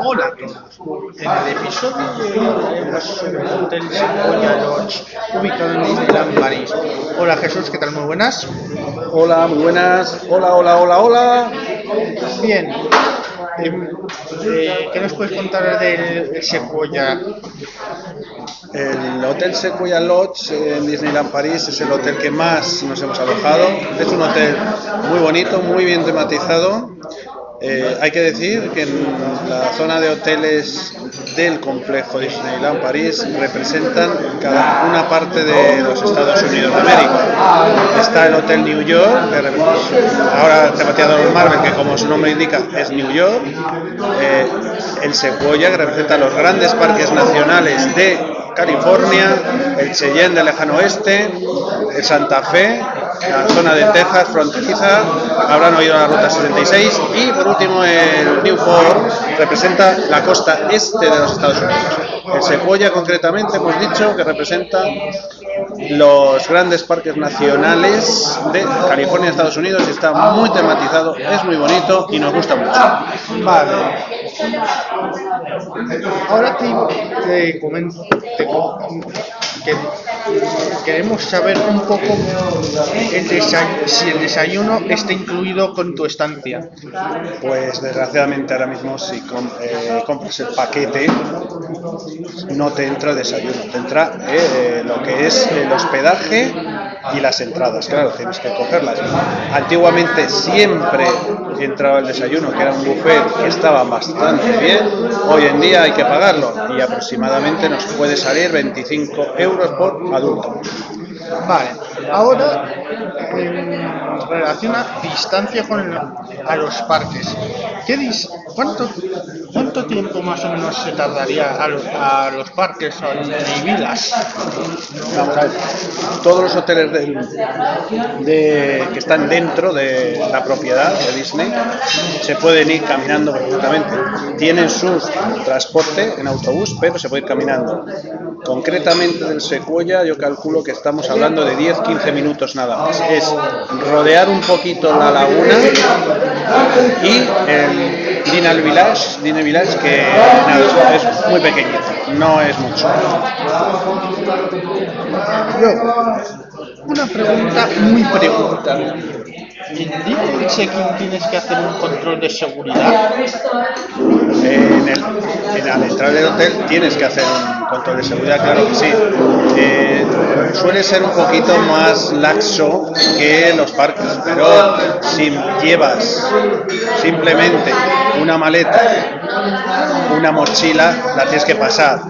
Hola a todos. En el episodio de hoy hablaremos sobre el Hotel Sequoia Lodge, ubicado en Disneyland París. Hola Jesús, ¿qué tal? Muy buenas. Hola, muy buenas. Hola, hola, hola, hola. Bien. Em, eh, ¿Qué nos puedes contar del Sequoia? El Hotel Sequoia Lodge en Disneyland París es el hotel que más nos hemos alojado. Es un hotel muy bonito, muy bien tematizado. Eh, hay que decir que en la zona de hoteles del complejo Disneyland París representan cada una parte de los Estados Unidos de América. Está el Hotel New York, que ahora tematizado en Marvel, que como su nombre indica es New York. Eh, el Sequoia, que representa los grandes parques nacionales de California, el Cheyenne del lejano oeste, el Santa Fe, la zona de Texas fronteriza, habrán oído la ruta 66 y por último el Newport representa la costa este de los Estados Unidos. El Sequoia concretamente hemos dicho que representa los grandes parques nacionales de California, Estados Unidos y está muy tematizado, es muy bonito y nos gusta mucho. Vale. Ahora te, te comento te co- que queremos saber un poco el si el desayuno está incluido con tu estancia. Pues desgraciadamente ahora mismo si eh, compras el paquete no te entra desayuno, te entra eh, lo que es el hospedaje y las entradas, claro, tienes que cogerlas. Antiguamente siempre entraba el desayuno, que era un buffet que estaba bastante bien, hoy en día hay que pagarlo y aproximadamente nos puede salir 25 euros por adulto. Vale. Ahora en relación a distancia con el- a los parques. ¿Qué cuánto, ¿Cuánto tiempo más o menos se tardaría a los, a los parques o y vilas? A todos los hoteles del- de- que están dentro de la propiedad de Disney se pueden ir caminando perfectamente. Tienen su transporte en autobús, pero se puede ir caminando. Concretamente del Sequoia yo calculo que estamos hablando de 10-15 minutos nada más. Es rodear un poquito la laguna y el Dinner Village, Village que nada, es muy pequeñito, no es mucho. Una pregunta muy pregunta. ¿En Check-in tienes que hacer un control de seguridad? En el, en- al entrar del hotel tienes que hacer un control de seguridad, claro que sí. Eh, suele ser un poquito más laxo que los parques, pero si llevas simplemente una maleta, una mochila, la tienes que pasar.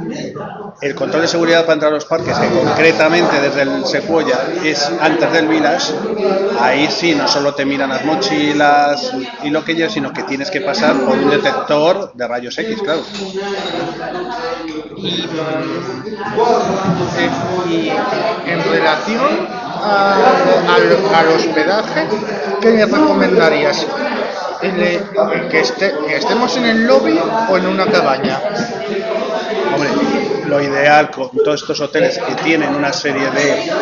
El control de seguridad para entrar a los parques, que concretamente desde el Sequoia es antes del Village, ahí sí, no solo te miran las mochilas y lo que llevas, sino que tienes que pasar por un detector de rayos X, claro. Y, y en relación a- al, al hospedaje, ¿qué me recomendarías? ¿El, eh, que, esté- ¿Que estemos en el lobby o en una cabaña? Hombre, lo ideal con todos estos hoteles que tienen una serie de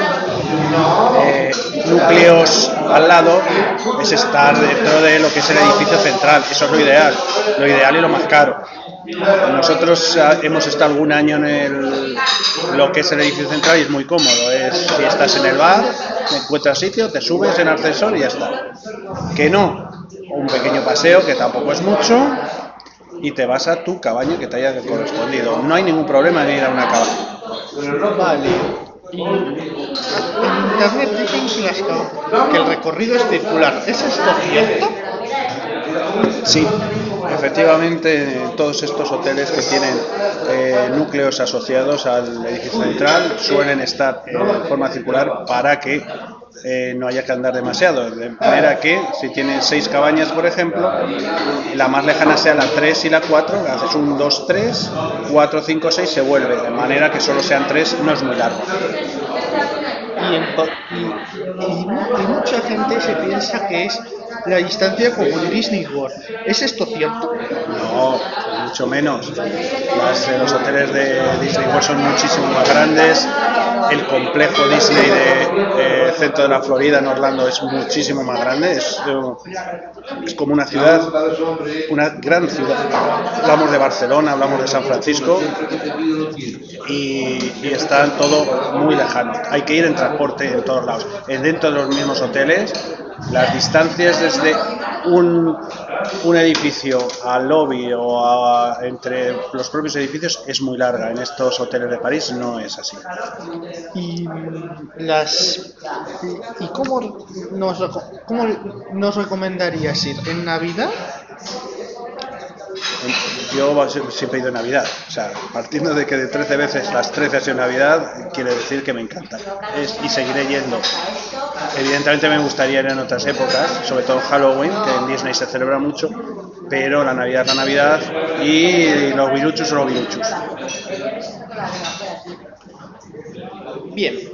eh, núcleos al lado es estar dentro de lo que es el edificio central. Eso es lo ideal, lo ideal y lo más caro. Nosotros hemos estado algún año en el, lo que es el edificio central y es muy cómodo. Es, si estás en el bar, encuentras sitio, te subes en ascensor y ya está. Que no, un pequeño paseo que tampoco es mucho y te vas a tu cabaña que te haya correspondido. No hay ningún problema en ir a una cabaña. Vale. En internet dicen que, las ca- que el recorrido es circular. ¿Es esto cierto? Sí, efectivamente, todos estos hoteles que tienen eh, núcleos asociados al edificio central suelen estar en forma circular para que eh, no haya que andar demasiado. De manera que si tienen seis cabañas, por ejemplo, la más lejana sea la 3 y la 4, haces un 2, 3, 4, 5, 6, se vuelve. De manera que solo sean tres, no es muy largo. Y, en y- y y mucha gente se piensa que es la distancia como en Disney World. ¿Es esto cierto? No, mucho menos. Las, eh, los hoteles de Disney World son muchísimo más grandes. El complejo Disney de eh, centro de la Florida en Orlando es muchísimo más grande. Es, es como una ciudad, una gran ciudad. Hablamos de Barcelona, hablamos de San Francisco y, y está todo muy lejano. Hay que ir en transporte en todos lados. Dentro de los mismos hoteles, las distancias desde un, un edificio al lobby o a- entre los propios edificios es muy larga. En estos hoteles de París no es así. Y las y, cómo nos cómo nos recomendarías ir en Navidad Yo siempre he ido en Navidad. O sea, partiendo de que de 13 veces las 13 ha sido Navidad, quiere decir que me encanta. Y seguiré yendo. Evidentemente me gustaría ir en otras épocas, sobre todo en Halloween, que en Disney se celebra mucho, pero la Navidad la Navidad y los viruchos son los viruchos. bien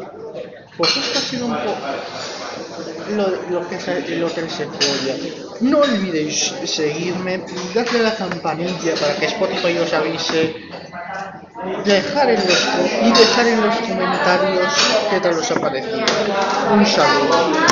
pues esto ha sido un poco lo, lo que Hotel Sequoia no olvidéis seguirme darle la campanilla para que Spotify os avise dejar en los, y dejar en los comentarios qué tal os ha parecido. Un saludo